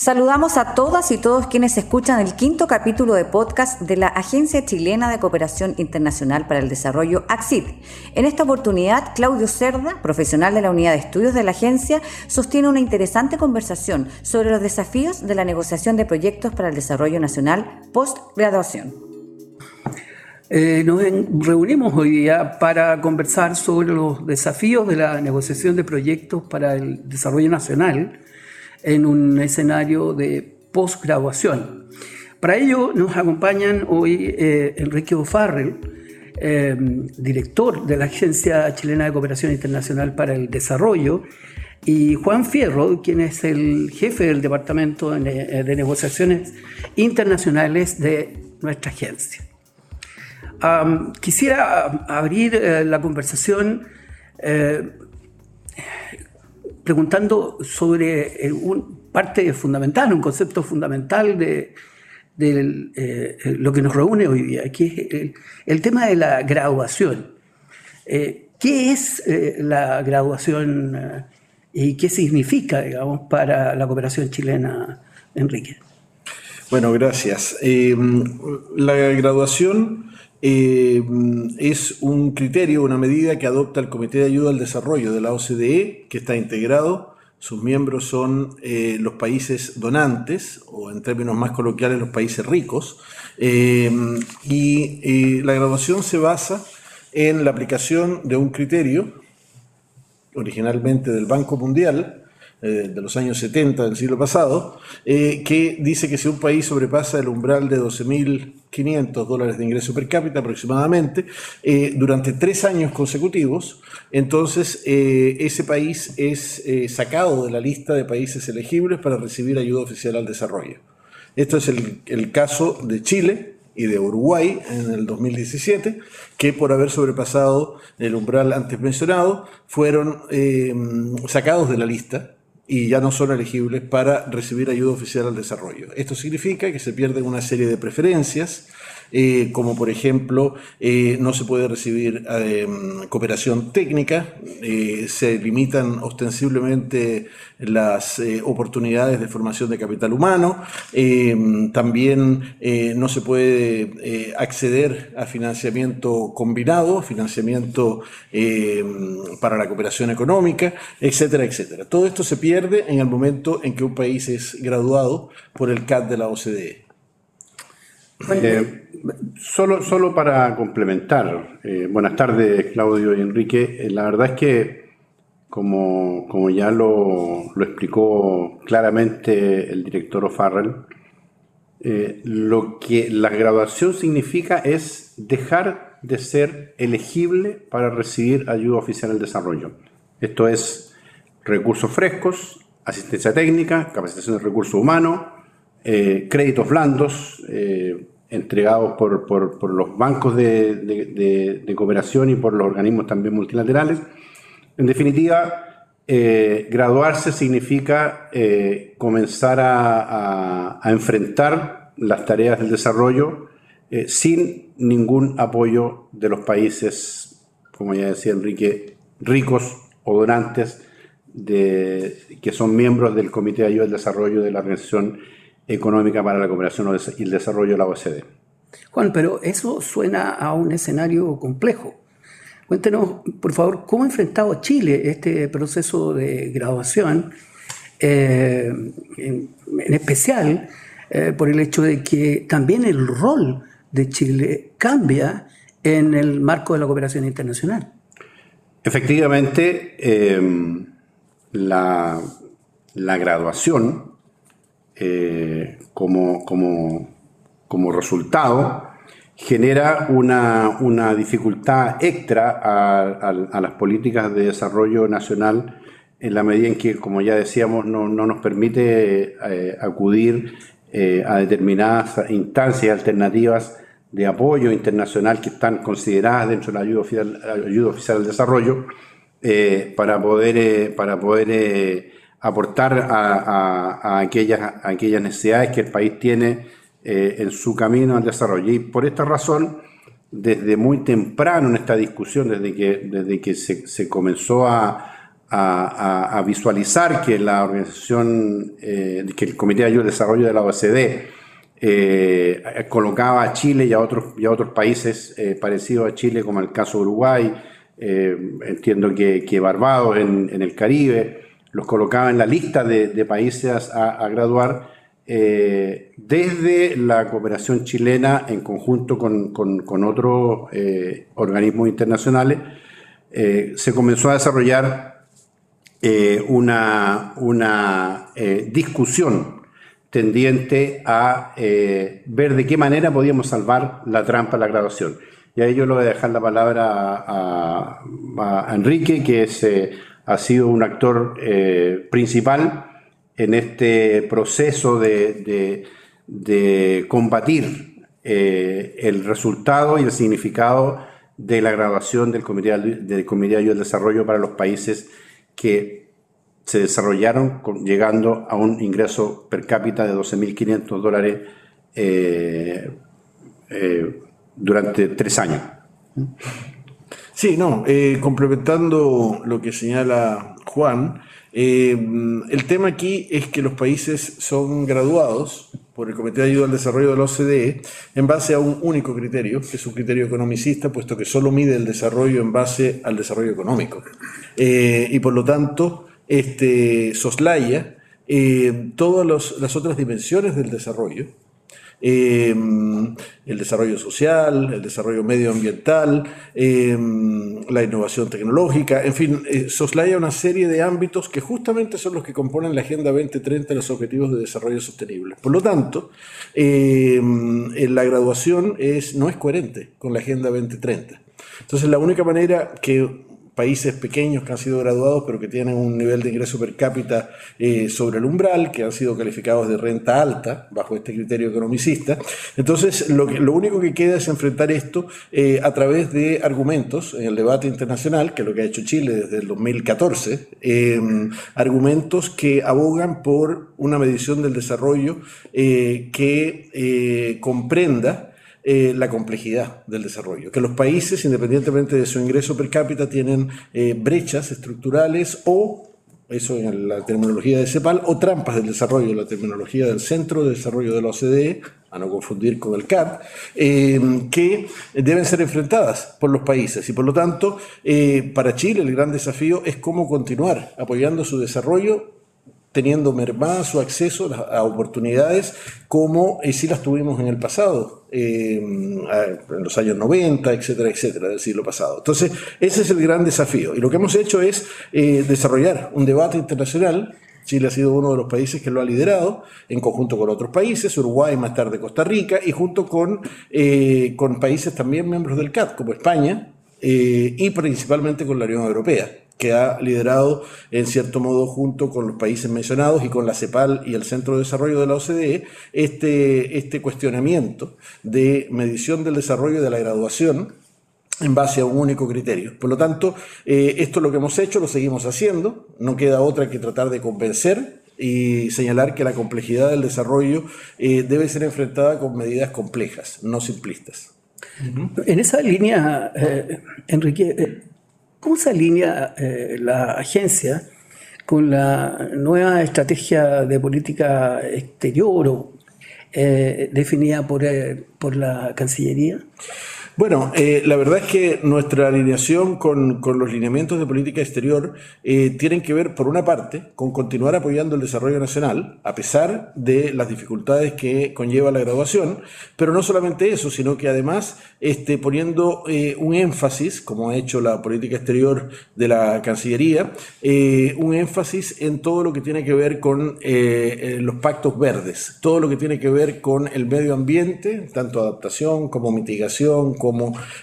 Saludamos a todas y todos quienes escuchan el quinto capítulo de podcast de la Agencia Chilena de Cooperación Internacional para el Desarrollo, ACCID. En esta oportunidad, Claudio Cerda, profesional de la Unidad de Estudios de la agencia, sostiene una interesante conversación sobre los desafíos de la negociación de proyectos para el desarrollo nacional post-graduación. Eh, nos reunimos hoy día para conversar sobre los desafíos de la negociación de proyectos para el desarrollo nacional en un escenario de posgraduación. Para ello nos acompañan hoy eh, Enrique O'Farrell, eh, director de la Agencia Chilena de Cooperación Internacional para el Desarrollo, y Juan Fierro, quien es el jefe del Departamento de, de Negociaciones Internacionales de nuestra agencia. quisiera abrir eh, la conversación preguntando sobre eh, un, parte fundamental, un concepto fundamental de, eh, lo que nos reúne hoy día, que es el, tema de la graduación. Eh, ¿Qué es la graduación y qué significa, digamos, para la cooperación chilena, Enrique? Bueno, gracias. la graduación eh, es un criterio, una medida que adopta el Comité de Ayuda al Desarrollo de la OCDE, que está integrado. Sus miembros son eh, los países donantes, o en términos más coloquiales, los países ricos. Eh, y la graduación se basa en la aplicación de un criterio, originalmente del Banco Mundial, eh, de los años 70 del siglo pasado, eh, que dice que si un país sobrepasa el umbral de 12.500 dólares de ingreso per cápita aproximadamente, eh, durante tres años consecutivos, entonces ese país es sacado de la lista de países elegibles para recibir ayuda oficial al desarrollo. Esto es el, caso de Chile, y de Uruguay en el 2017, que por haber sobrepasado el umbral antes mencionado, fueron sacados de la lista y ya no son elegibles para recibir ayuda oficial al desarrollo. Esto significa que se pierden una serie de preferencias eh, como por ejemplo eh, no se puede recibir eh, cooperación técnica, se limitan ostensiblemente las oportunidades de formación de capital humano, también no se puede acceder a financiamiento combinado, financiamiento para la cooperación económica, etcétera, etcétera. Todo esto se pierde en el momento en que un país es graduado por el CAD de la OCDE. Eh, solo, solo para complementar, eh, buenas tardes Claudio y Enrique, eh, la verdad es que como, como ya lo, lo, explicó claramente el director O'Farrell, lo que la graduación significa es dejar de ser elegible para recibir ayuda oficial al desarrollo. Esto es recursos frescos, asistencia técnica, capacitación de recursos humanos, créditos blandos, entregados por, los bancos de, cooperación y por los organismos también multilaterales. En definitiva, eh, graduarse significa eh, comenzar a, enfrentar las tareas del desarrollo eh, sin ningún apoyo de los países, como ya decía Enrique, ricos o donantes que son miembros del Comité de Ayuda al Desarrollo de la Organización económica para la cooperación y el desarrollo de la OCDE. Juan, pero eso suena a un escenario complejo. Cuéntenos, por favor, cómo ha enfrentado Chile este proceso de graduación, eh, en, especial eh, por el hecho de que también el rol de Chile cambia en el marco de la cooperación internacional. Efectivamente, eh, la, la, graduación eh, como, como, como, resultado genera una, dificultad extra a, las políticas de desarrollo nacional en la medida en que, como ya decíamos, no, nos permite eh, acudir eh, a determinadas instancias alternativas de apoyo internacional que están consideradas dentro de la ayuda oficial, ayuda oficial al desarrollo para poder, para poder aportar a, aquellas, aquellas necesidades que el país tiene eh, en su camino al desarrollo. Y por esta razón, desde muy temprano en esta discusión, desde que, desde que se, comenzó a, visualizar que la organización, eh, que el Comité de Ayuda al Desarrollo de la OCDE eh, colocaba a Chile y a otros, y otros países eh, parecidos a Chile, como el caso de Uruguay, entiendo que, que Barbados en, el Caribe, los colocaba en la lista de, países a, graduar desde la cooperación chilena en conjunto con, con, con otros organismos internacionales. se comenzó a desarrollar eh, una, una eh, discusión tendiente a eh, ver de qué manera podíamos salvar la trampa de la graduación. Y ahí yo le voy a dejar la palabra a, Enrique, que es, ha sido un actor principal en este proceso de, combatir el resultado y el significado de la graduación del Comité, del Comité de Ayuda al Desarrollo para los países que se desarrollaron llegando a un ingreso per cápita de 12.500 dólares eh, eh, durante tres años. Sí, no, eh, complementando lo que señala Juan, el tema aquí es que los países son graduados por el Comité de Ayuda al Desarrollo de la OCDE en base a un único criterio, que es un criterio economicista, puesto que solo mide el desarrollo en base al desarrollo económico. Eh, y por lo tanto, este, soslaya eh, todas las otras dimensiones del desarrollo Em, el desarrollo social, el desarrollo medioambiental, em, la innovación tecnológica, en fin, eh, soslaya una serie de ámbitos que justamente son los que componen la Agenda 2030 los Objetivos de Desarrollo Sostenible. Por lo tanto, em, la graduación es, no es coherente con la Agenda 2030. Entonces, la única manera que países pequeños que han sido graduados, pero que tienen un nivel de ingreso per cápita eh, sobre el umbral, que han sido calificados de renta alta, bajo este criterio economicista. Entonces, lo, que, lo único que queda es enfrentar esto eh, a través de argumentos en el debate internacional, que es lo que ha hecho Chile desde el 2014, em, argumentos que abogan por una medición del desarrollo eh, que comprenda eh, la complejidad del desarrollo, que los países, independientemente de su ingreso per cápita, tienen eh, brechas estructurales o, eso en la terminología de CEPAL, o trampas del desarrollo, la terminología del Centro de Desarrollo de la OCDE, a no confundir con el CAD, eh, que deben ser enfrentadas por los países. Y por lo tanto, para Chile el gran desafío es cómo continuar apoyando su desarrollo teniendo mermado su acceso a oportunidades como eh, si las tuvimos en el pasado, eh, en los años 90, etcétera, etcétera, del siglo pasado. Entonces, ese es el gran desafío. Y lo que hemos hecho es eh, desarrollar un debate internacional. Chile ha sido uno de los países que lo ha liderado, en conjunto con otros países, Uruguay, más tarde Costa Rica, y junto con, con países también miembros del CAT, como España, y principalmente con la Unión Europea que ha liderado en cierto modo junto con los países mencionados y con la CEPAL y el Centro de Desarrollo de la OCDE este, este cuestionamiento de medición del desarrollo de la graduación en base a un único criterio. Por lo tanto, eh, esto es lo que hemos hecho, lo seguimos haciendo, no queda otra que tratar de convencer y señalar que la complejidad del desarrollo eh, debe ser enfrentada con medidas complejas, no simplistas. En esa línea, eh, Enrique, ¿Cómo se alinea eh, la agencia con la nueva estrategia de política exterior eh, definida por, eh, por la Cancillería? Bueno, eh, la verdad es que nuestra alineación con, los lineamientos de política exterior eh, tienen que ver, por una parte, con continuar apoyando el desarrollo nacional, a pesar de las dificultades que conlleva la graduación, pero no solamente eso, sino que además este, poniendo eh, un énfasis, como ha hecho la política exterior de la Cancillería, un énfasis en todo lo que tiene que ver con los pactos verdes, todo lo que tiene que ver con el medio ambiente, tanto adaptación como mitigación, como,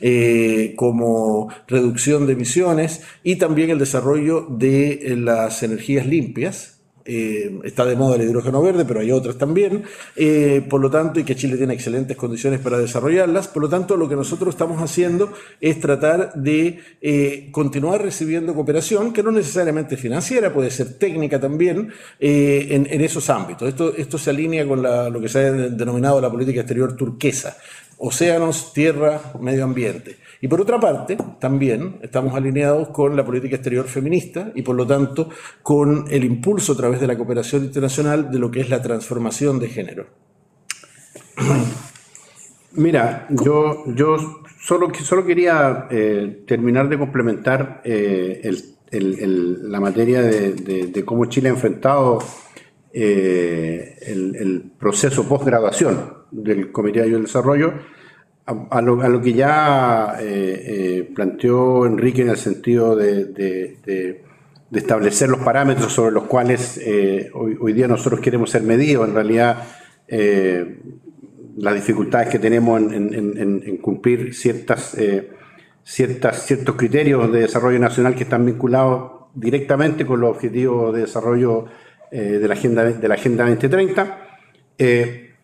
eh, como reducción de emisiones y también el desarrollo de eh, las energías limpias, eh, está de moda el hidrógeno verde, pero hay otras también, por lo tanto, y que Chile tiene excelentes condiciones para desarrollarlas, por lo tanto, lo que nosotros estamos haciendo es tratar de continuar recibiendo cooperación, que no necesariamente financiera, puede ser técnica también, en, esos ámbitos. Esto, esto se alinea con lo que se ha denominado la política exterior turquesa, océanos, tierra, medio ambiente. Y por otra parte, también estamos alineados con la política exterior feminista y por lo tanto con el impulso a través de la cooperación internacional de lo que es la transformación de género. Mira, yo, yo solo, solo quería eh, terminar de complementar eh, la materia de, cómo Chile ha enfrentado eh, el, proceso post-graduación del Comité de Ayuda al Desarrollo a, lo, que ya planteó Enrique en el sentido de, establecer los parámetros sobre los cuales hoy, hoy, día nosotros queremos ser medidos. En realidad, las dificultades que tenemos en, cumplir ciertas, eh, ciertas, ciertos criterios de desarrollo nacional que están vinculados directamente con los objetivos de desarrollo eh, de, la agenda, de la Agenda 2030. Eh,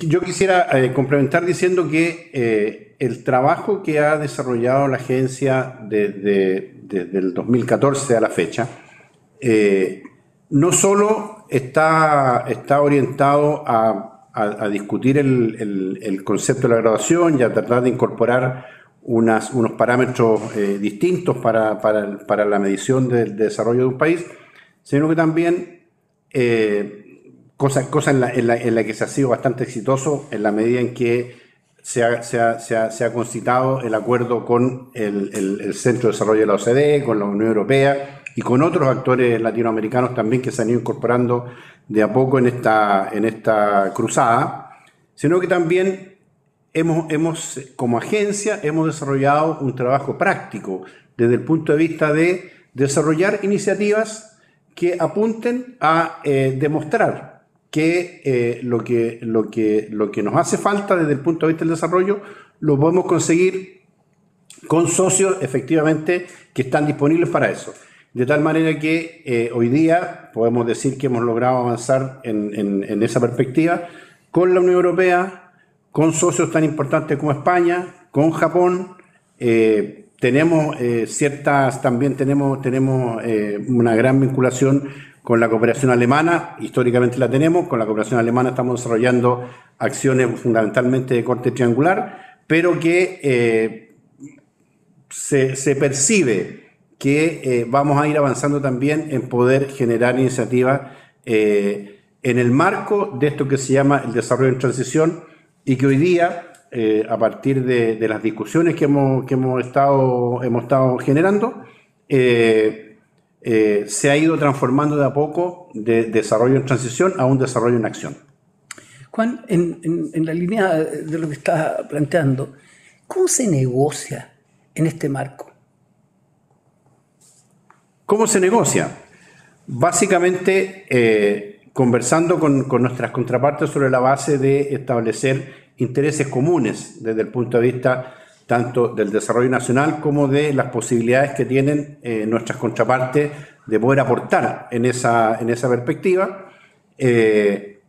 yo quisiera complementar diciendo que el trabajo que ha desarrollado la agencia desde, el 2014 a la fecha, no solo está, está orientado a a, discutir el, concepto de la graduación y a tratar de incorporar unas, unos parámetros eh, distintos para, la medición del desarrollo de un país, sino que también eh, cosa, en, la, que se ha sido bastante exitoso en la medida en que se ha, se concitado el acuerdo con el, Centro de Desarrollo de la OCDE, con la Unión Europea y con otros actores latinoamericanos también que se han ido incorporando de a poco en esta, en esta cruzada, sino que también hemos, hemos, como agencia, hemos desarrollado un trabajo práctico desde el punto de vista de desarrollar iniciativas que apunten a eh, demostrar que, eh, lo que, lo, que, lo que nos hace falta desde el punto de vista del desarrollo lo podemos conseguir con socios efectivamente que están disponibles para eso. De tal manera que eh, hoy día podemos decir que hemos logrado avanzar en, esa perspectiva con la Unión Europea, con socios tan importantes como España, con Japón. Tenemos eh, ciertas, también tenemos, tenemos una gran vinculación con la cooperación alemana, históricamente la tenemos, con la cooperación alemana estamos desarrollando acciones fundamentalmente de corte triangular, pero que se, se percibe que eh, vamos a ir avanzando también en poder generar iniciativas eh, en el marco de esto que se llama el desarrollo en transición y que hoy día, eh, a partir de, las discusiones que hemos, que hemos, estado, hemos estado generando, se ha ido transformando de a poco de desarrollo en transición a un desarrollo en acción. Juan, en, en la línea de lo que está planteando, ¿cómo se negocia en este marco? ¿Cómo se negocia? Básicamente eh, conversando con, nuestras contrapartes sobre la base de establecer intereses comunes desde el punto de vista tanto del desarrollo nacional como de las posibilidades que tienen eh, nuestras contrapartes de poder aportar en esa, en esa perspectiva. Eh,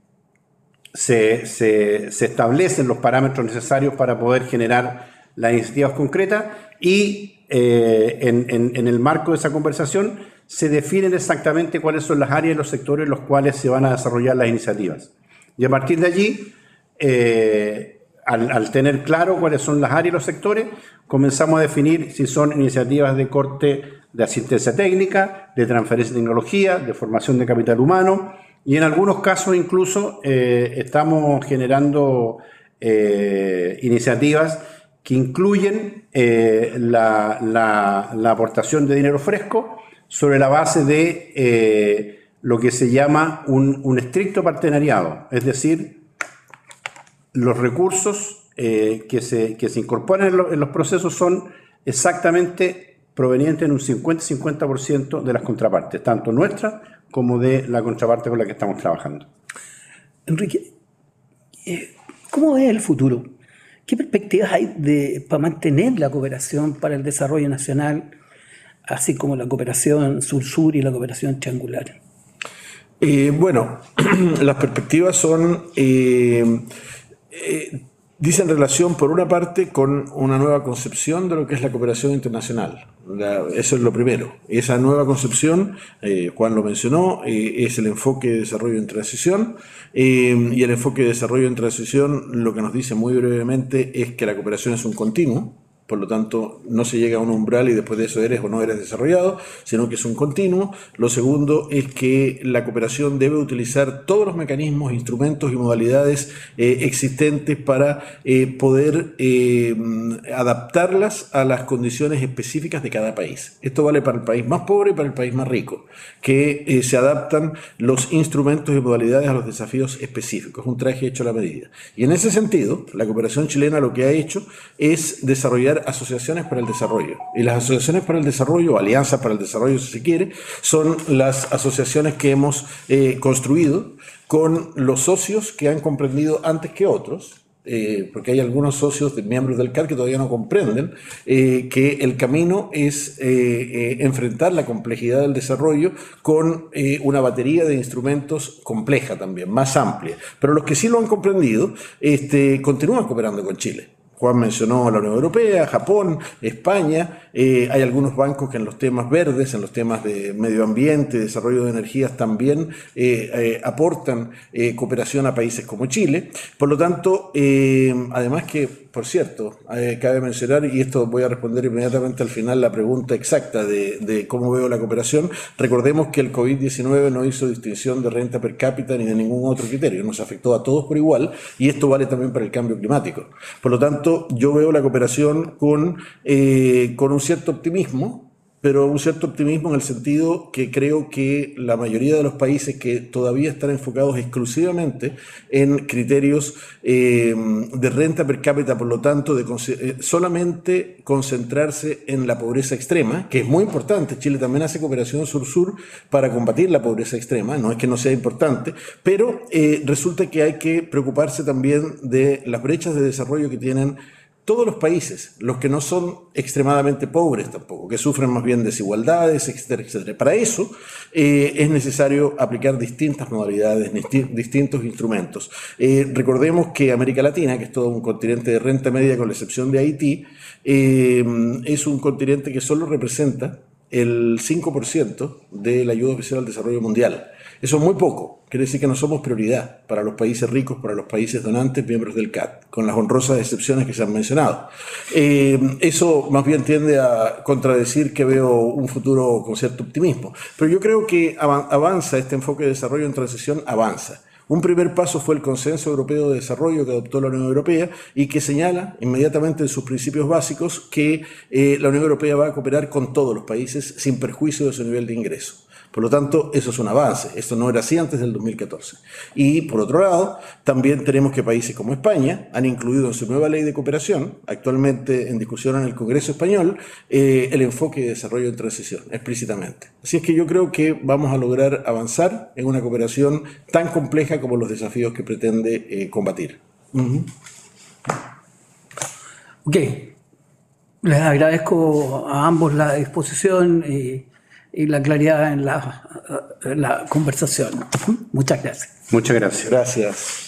se, establecen los parámetros necesarios para poder generar las iniciativas concretas y eh, en, el marco de esa conversación se definen exactamente cuáles son las áreas y los sectores en los cuales se van a desarrollar las iniciativas. Y a partir de allí, eh, al, tener claro cuáles son las áreas y los sectores, comenzamos a definir si son iniciativas de corte de asistencia técnica, de transferencia de tecnología, de formación de capital humano, y en algunos casos incluso eh, estamos generando iniciativas que incluyen eh, la, aportación de dinero fresco sobre la base de eh, lo que se llama un, estricto partenariado, es decir, los recursos eh, que, se, que, se, incorporan en, los procesos son exactamente provenientes en un 50-50% de las contrapartes, tanto nuestras como de la contraparte con la que estamos trabajando. Enrique, ¿cómo es el futuro? ¿Qué perspectivas hay de, para mantener la cooperación para el desarrollo nacional, así como la cooperación sur-sur y la cooperación triangular? Eh, bueno, las perspectivas son eh, eh, Dicen relación, por una parte, con una nueva concepción de lo que es la cooperación internacional. eso es lo primero. Esa nueva concepción, eh, Juan lo mencionó, eh, es el enfoque de desarrollo en transición. Eh, y el enfoque de desarrollo en transición lo que nos dice muy brevemente es que la cooperación es un continuo. Por lo tanto no se llega a un umbral y después de eso eres o no eres desarrollado, sino que es un continuo. Lo segundo es que la cooperación debe utilizar todos los mecanismos, instrumentos y modalidades eh, existentes para eh, poder eh, adaptarlas a las condiciones específicas de cada país. Esto vale para el país más pobre y para el país más rico, que se adaptan los instrumentos y modalidades a los desafíos específicos, un traje hecho a la medida. Y en ese sentido, la cooperación chilena lo que ha hecho es desarrollar asociaciones para el desarrollo. Y las asociaciones para el desarrollo, o alianzas para el desarrollo si se quiere, son las asociaciones que hemos eh, construido con los socios que han comprendido antes que otros, eh, porque hay algunos socios, de, miembros del CAR, que todavía no comprenden eh, que el camino es enfrentar la complejidad del desarrollo con una batería de instrumentos compleja también, más amplia. Pero los que sí lo han comprendido este, continúan cooperando con Chile. Juan mencionó la Unión Europea, Japón, España. Eh, hay algunos bancos que en los temas verdes, en los temas de medio ambiente, desarrollo de energías también eh, eh, aportan cooperación a países como Chile. Por lo tanto, además que por cierto, eh, cabe mencionar, y esto voy a responder inmediatamente al final la pregunta exacta de, cómo veo la cooperación, recordemos que el COVID-19 no hizo distinción de renta per cápita ni de ningún otro criterio, nos afectó a todos por igual y esto vale también para el cambio climático. Por lo tanto, yo veo la cooperación con, eh, con un cierto optimismo, pero un cierto optimismo en el sentido que creo que la mayoría de los países que todavía están enfocados exclusivamente en criterios eh, de renta per cápita, por lo tanto, de eh, solamente concentrarse en la pobreza extrema, que es muy importante. Chile también hace cooperación sur-sur para combatir la pobreza extrema, no es que no sea importante, pero eh, resulta que hay que preocuparse también de las brechas de desarrollo que tienen todos los países, los que no son extremadamente pobres tampoco, que sufren más bien desigualdades, etcétera, etcétera. Para eso eh, es necesario aplicar distintas modalidades, distintos instrumentos. Eh, recordemos que América Latina, que es todo un continente de renta media con la excepción de Haití, eh, es un continente que solo representa el 5% de la ayuda oficial al desarrollo mundial. Eso es muy poco. Quiere decir que no somos prioridad para los países ricos, para los países donantes, miembros del CAT, con las honrosas excepciones que se han mencionado. Eh, eso más bien tiende a contradecir que veo un futuro con cierto optimismo. Pero yo creo que avanza este enfoque de desarrollo en transición, avanza. Un primer paso fue el Consenso Europeo de Desarrollo que adoptó la Unión Europea y que señala inmediatamente en sus principios básicos que eh, la Unión Europea va a cooperar con todos los países sin perjuicio de su nivel de ingreso. Por lo tanto, eso es un avance. Esto no era así antes del 2014. Y por otro lado, también tenemos que países como España han incluido en su nueva ley de cooperación, actualmente en discusión en el Congreso español, eh, el enfoque de desarrollo en transición, explícitamente. Así es que yo creo que vamos a lograr avanzar en una cooperación tan compleja como los desafíos que pretende eh, combatir. Ok. Les agradezco a ambos la disposición y y la claridad en la, conversación. Muchas gracias. Muchas gracias. Gracias.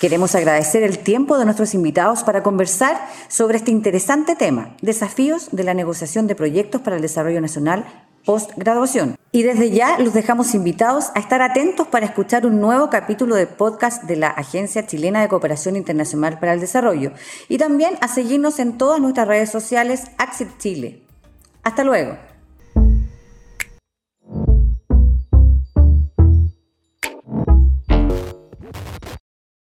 Queremos agradecer el tiempo de nuestros invitados para conversar sobre este interesante tema, desafíos de la negociación de proyectos para el desarrollo nacional post-graduación. Y desde ya los dejamos invitados a estar atentos para escuchar un nuevo capítulo de podcast de la Agencia Chilena de Cooperación Internacional para el Desarrollo y también a seguirnos en todas nuestras redes sociales Axit Chile. Hasta luego.